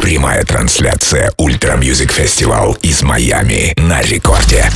Прямая трансляция Ультра Мьюзик Фестивал из Майами на рекорде.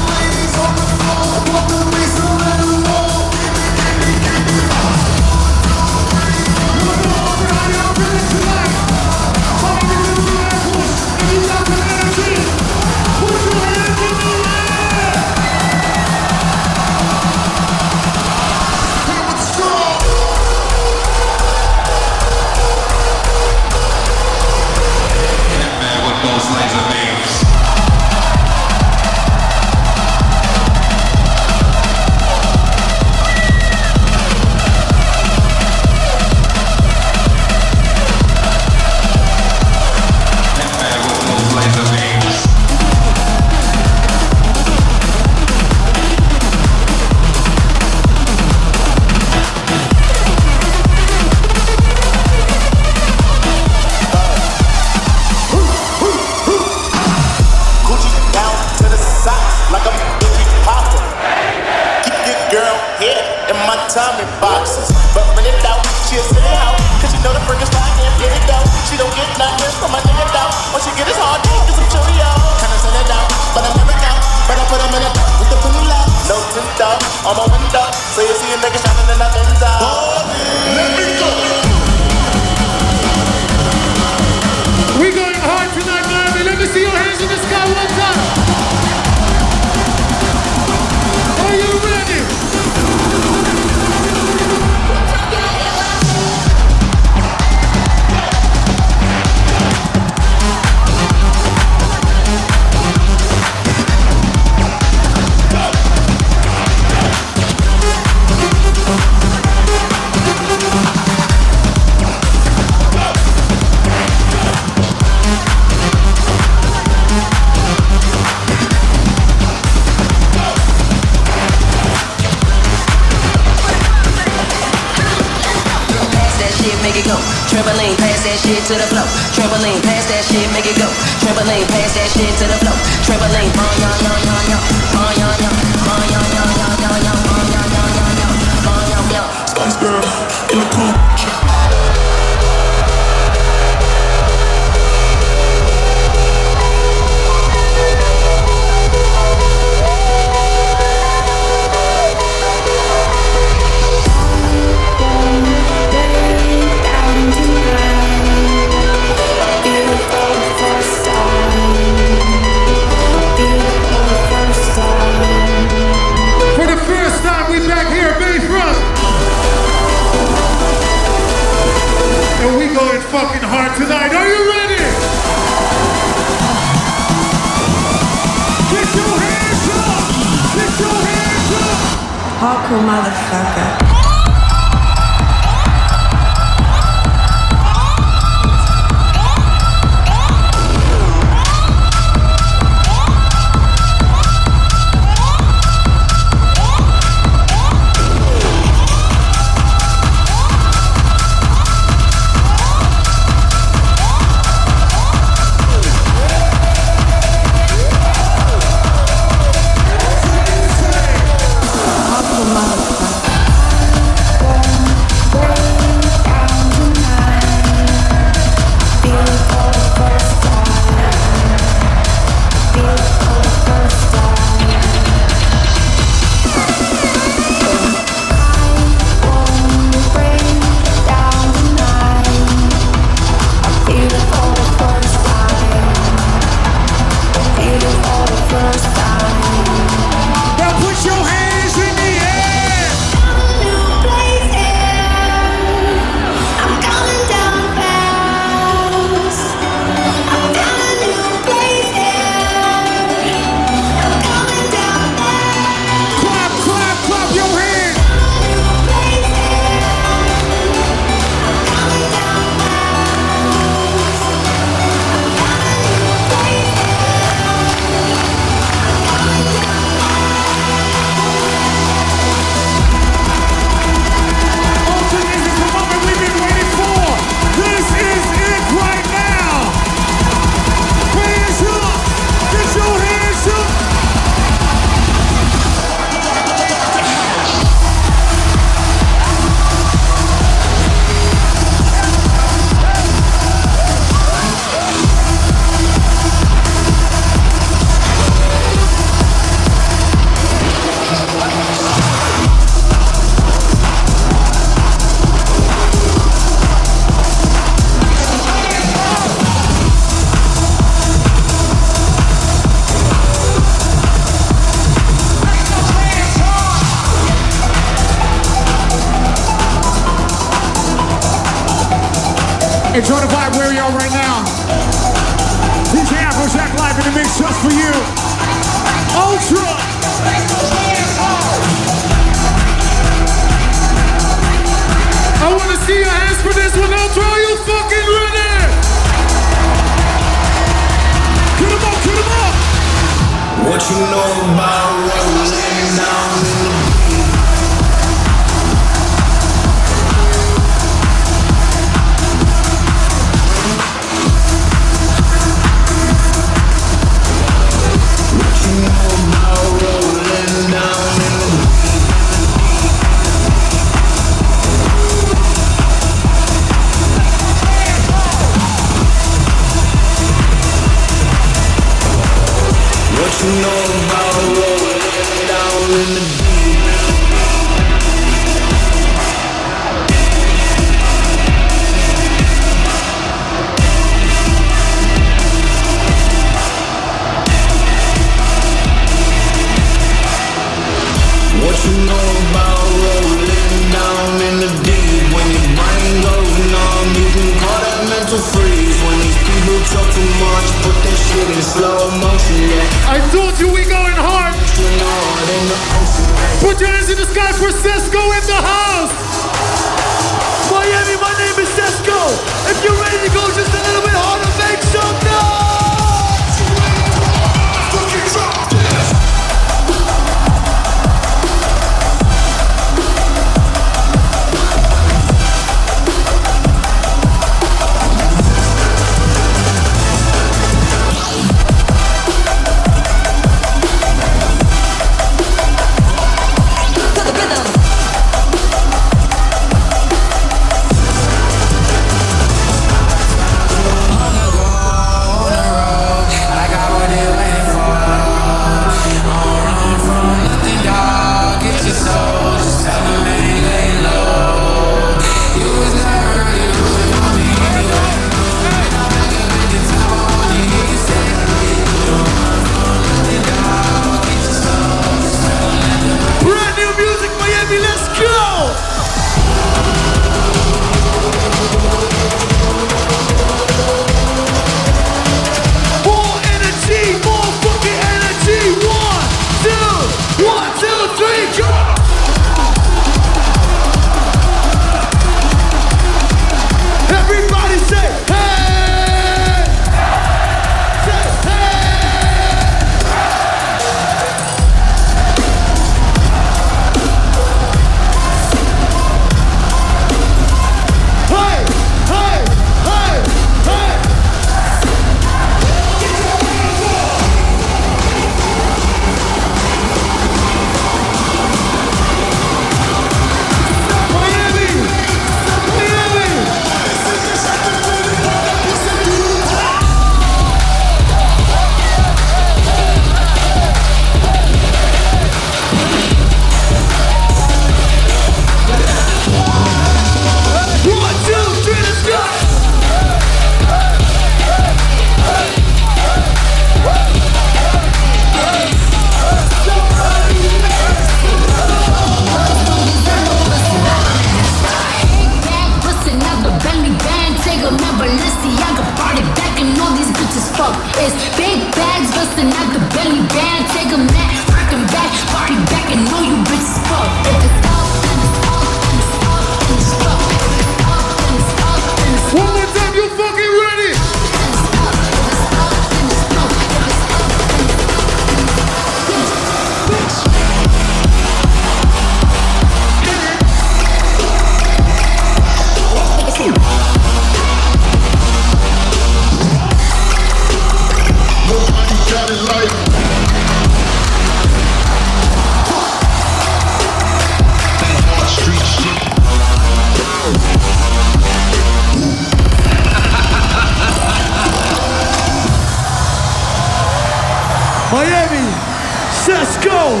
Sesco,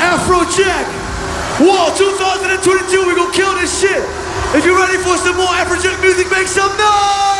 Afrojack, Wall 2022. We gonna kill this shit. If you're ready for some more Afrojack music, make some noise.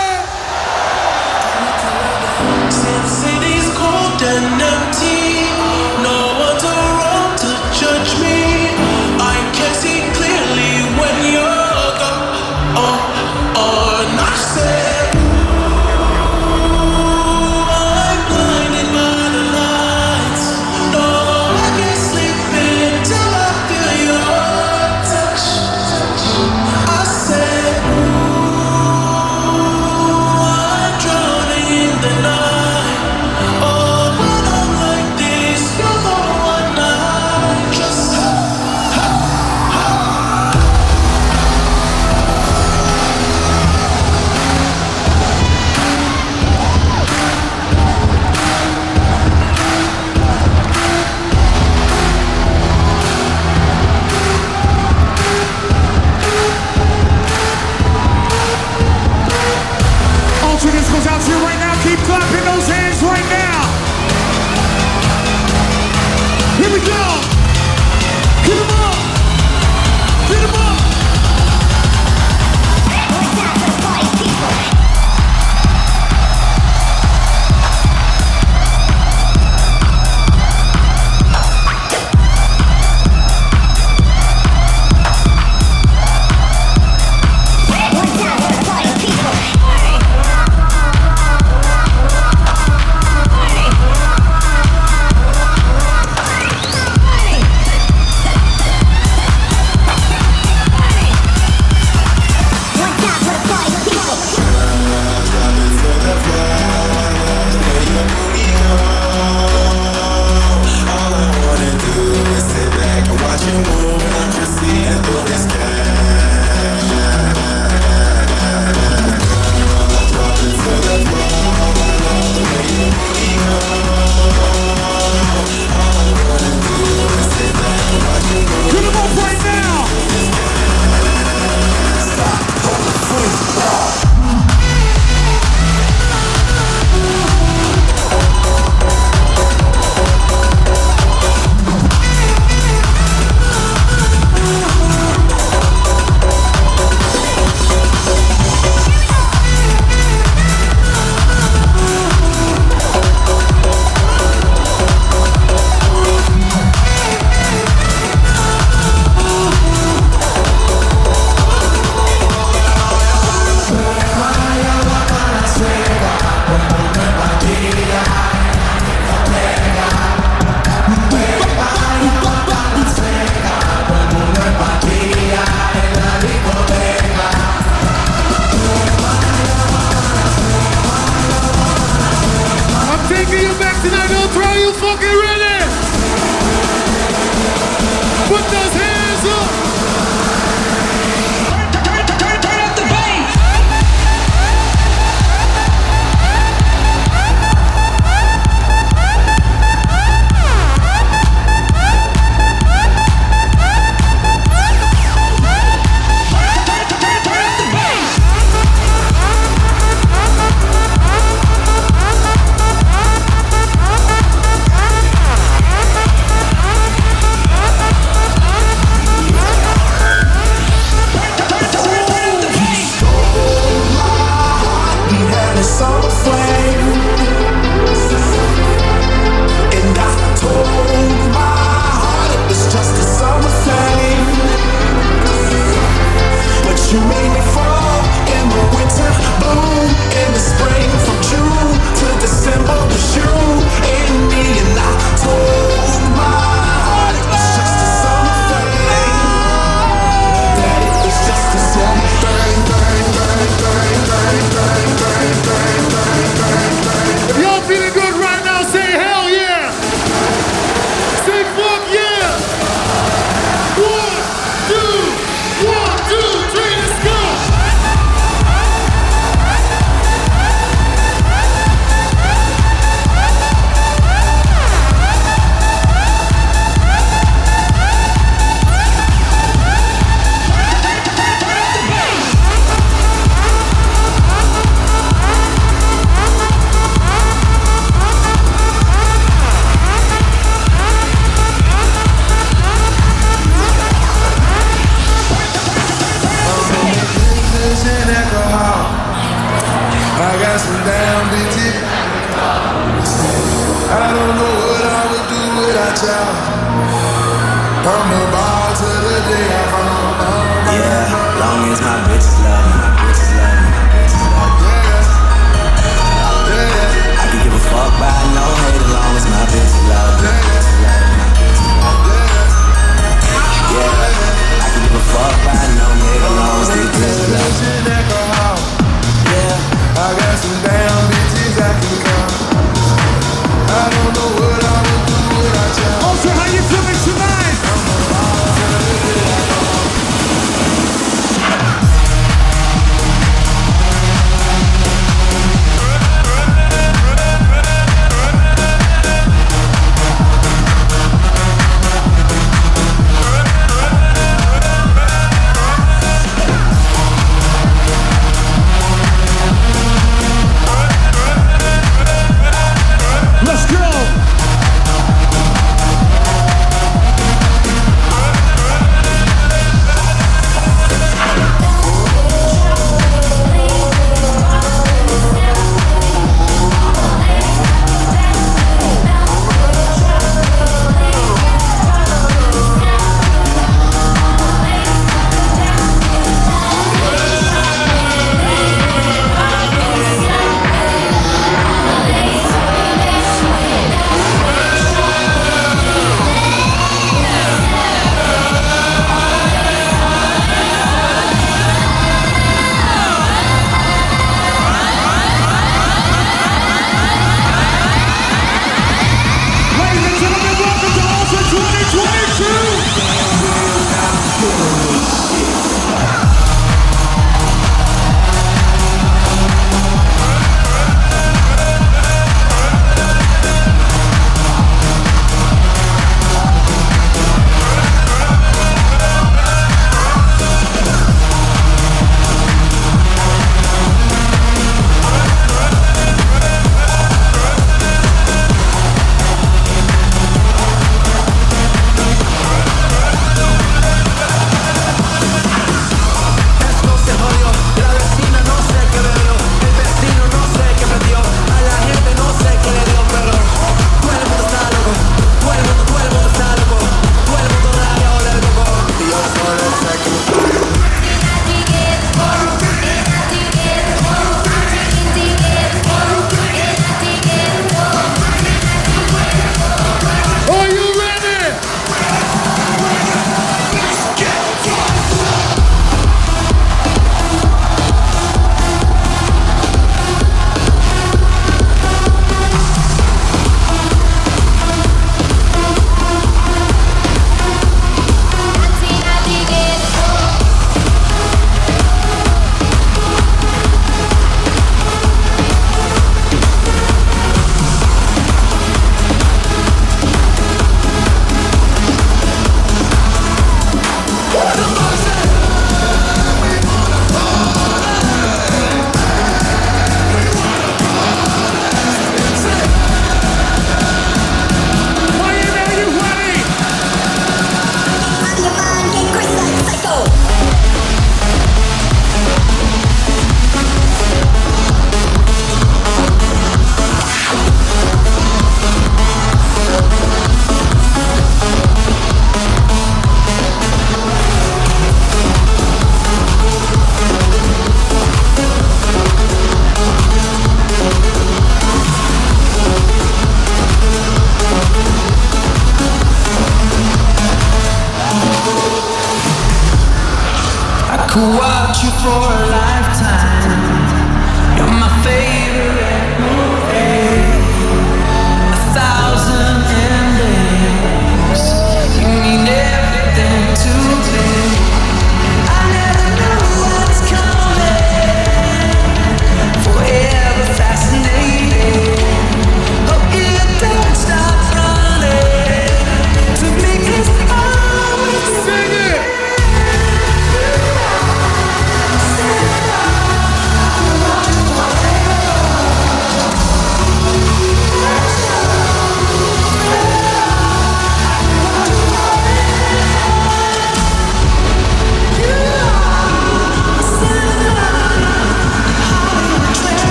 Long as my bitches love me,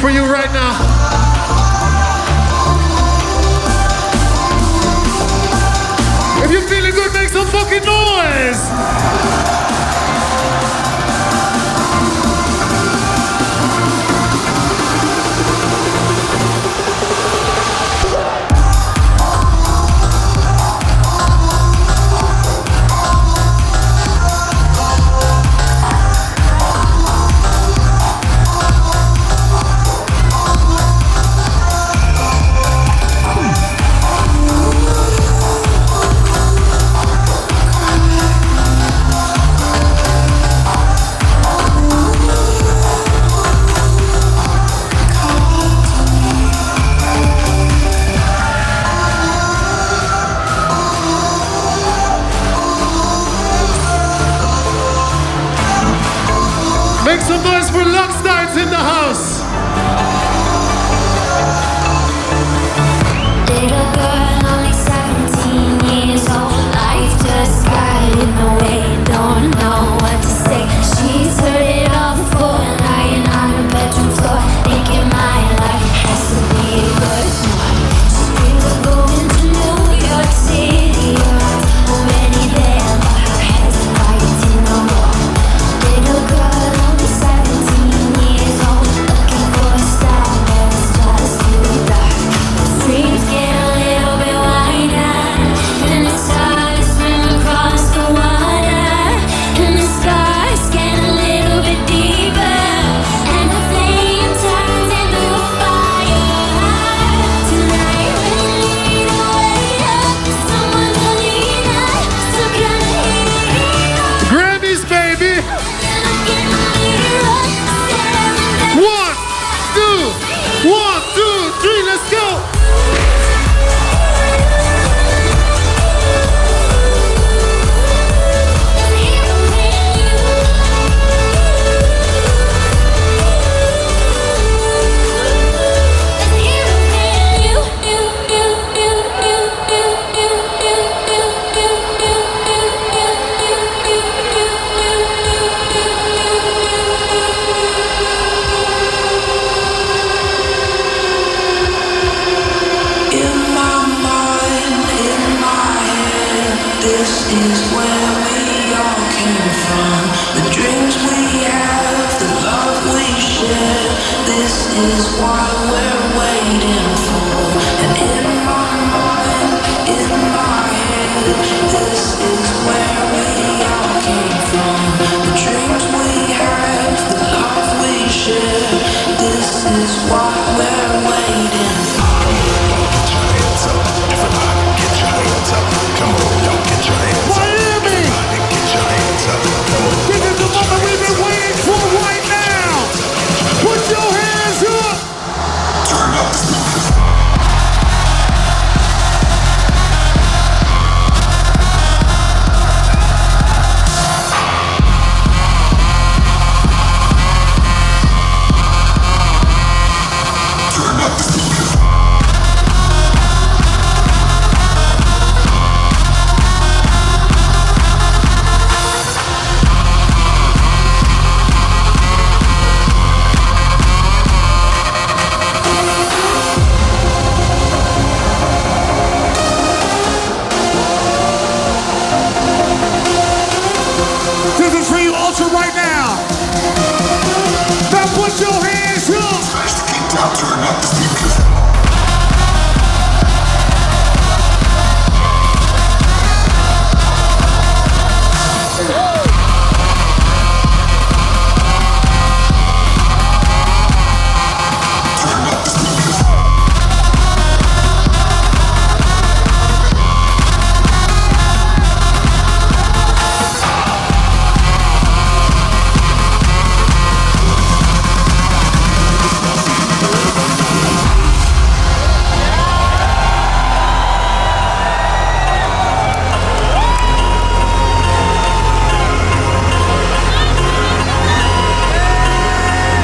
for you right now.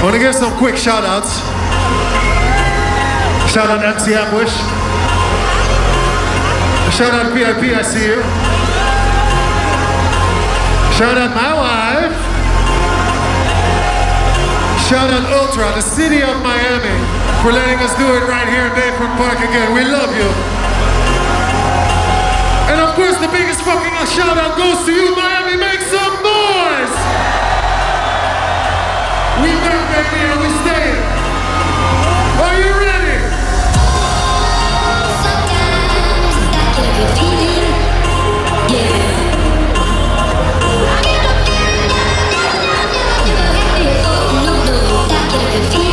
I want to give some quick shout outs. Shout out MC Ambush. Shout out VIP, I see you. Shout out my wife. Shout out Ultra, the city of Miami, for letting us do it right here in Bayfront Park again. We love you. And of course, the biggest fucking shout out goes to you, Miami. Make We back, baby, and we stay. Are you ready? Everybody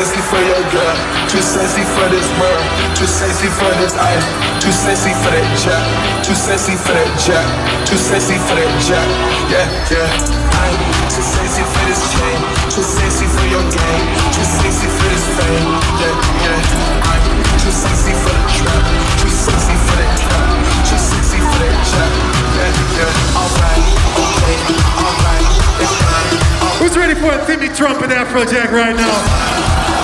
sexy for your girl, too sexy for this world, too sexy for this ice, too sexy for that jack, too sexy for that jack, too sexy for that jack, yeah, yeah. I'm too sexy for this chain, too sexy for your game, too sexy for this fame, yeah, yeah. I'm too sexy for the trap, too sexy for that trap, too sexy for that jack, yeah, yeah. Alright, okay, alright, it's fine. Who's ready for a Timmy Trump and Afrojack right now?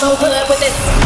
So good with this.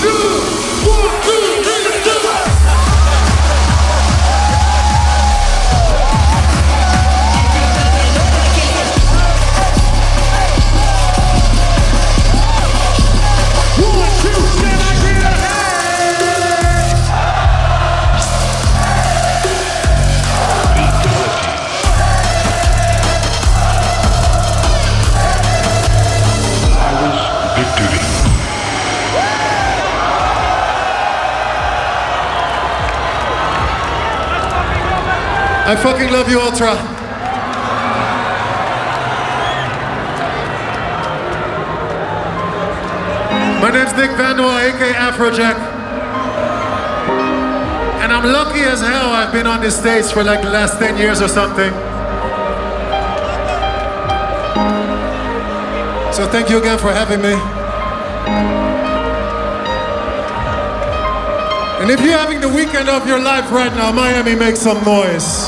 Two, I fucking love you, Ultra. My name's Nick van de Wall, aka Afrojack. And I'm lucky as hell I've been on this stage for like the last 10 years or something. So thank you again for having me. And if you're having the weekend of your life right now, Miami, make some noise.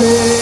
say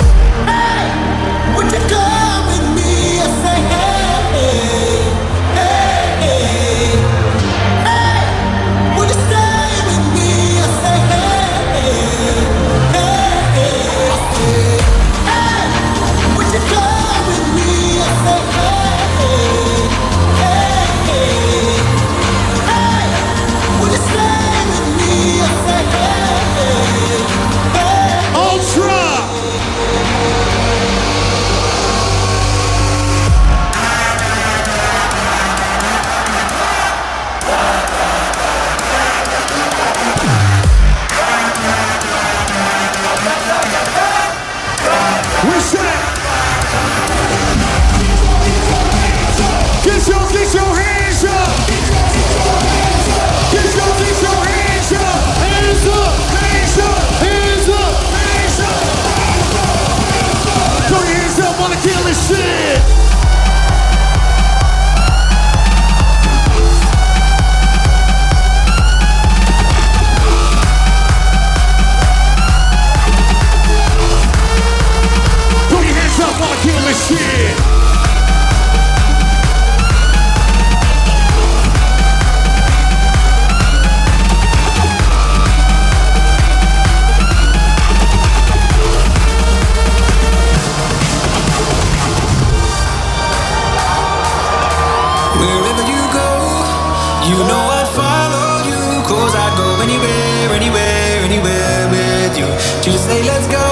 anywhere, anywhere, anywhere with you. Just say let's go.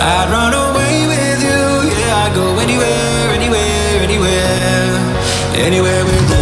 I'd run away with you. Yeah, I go anywhere, anywhere, anywhere, anywhere with you.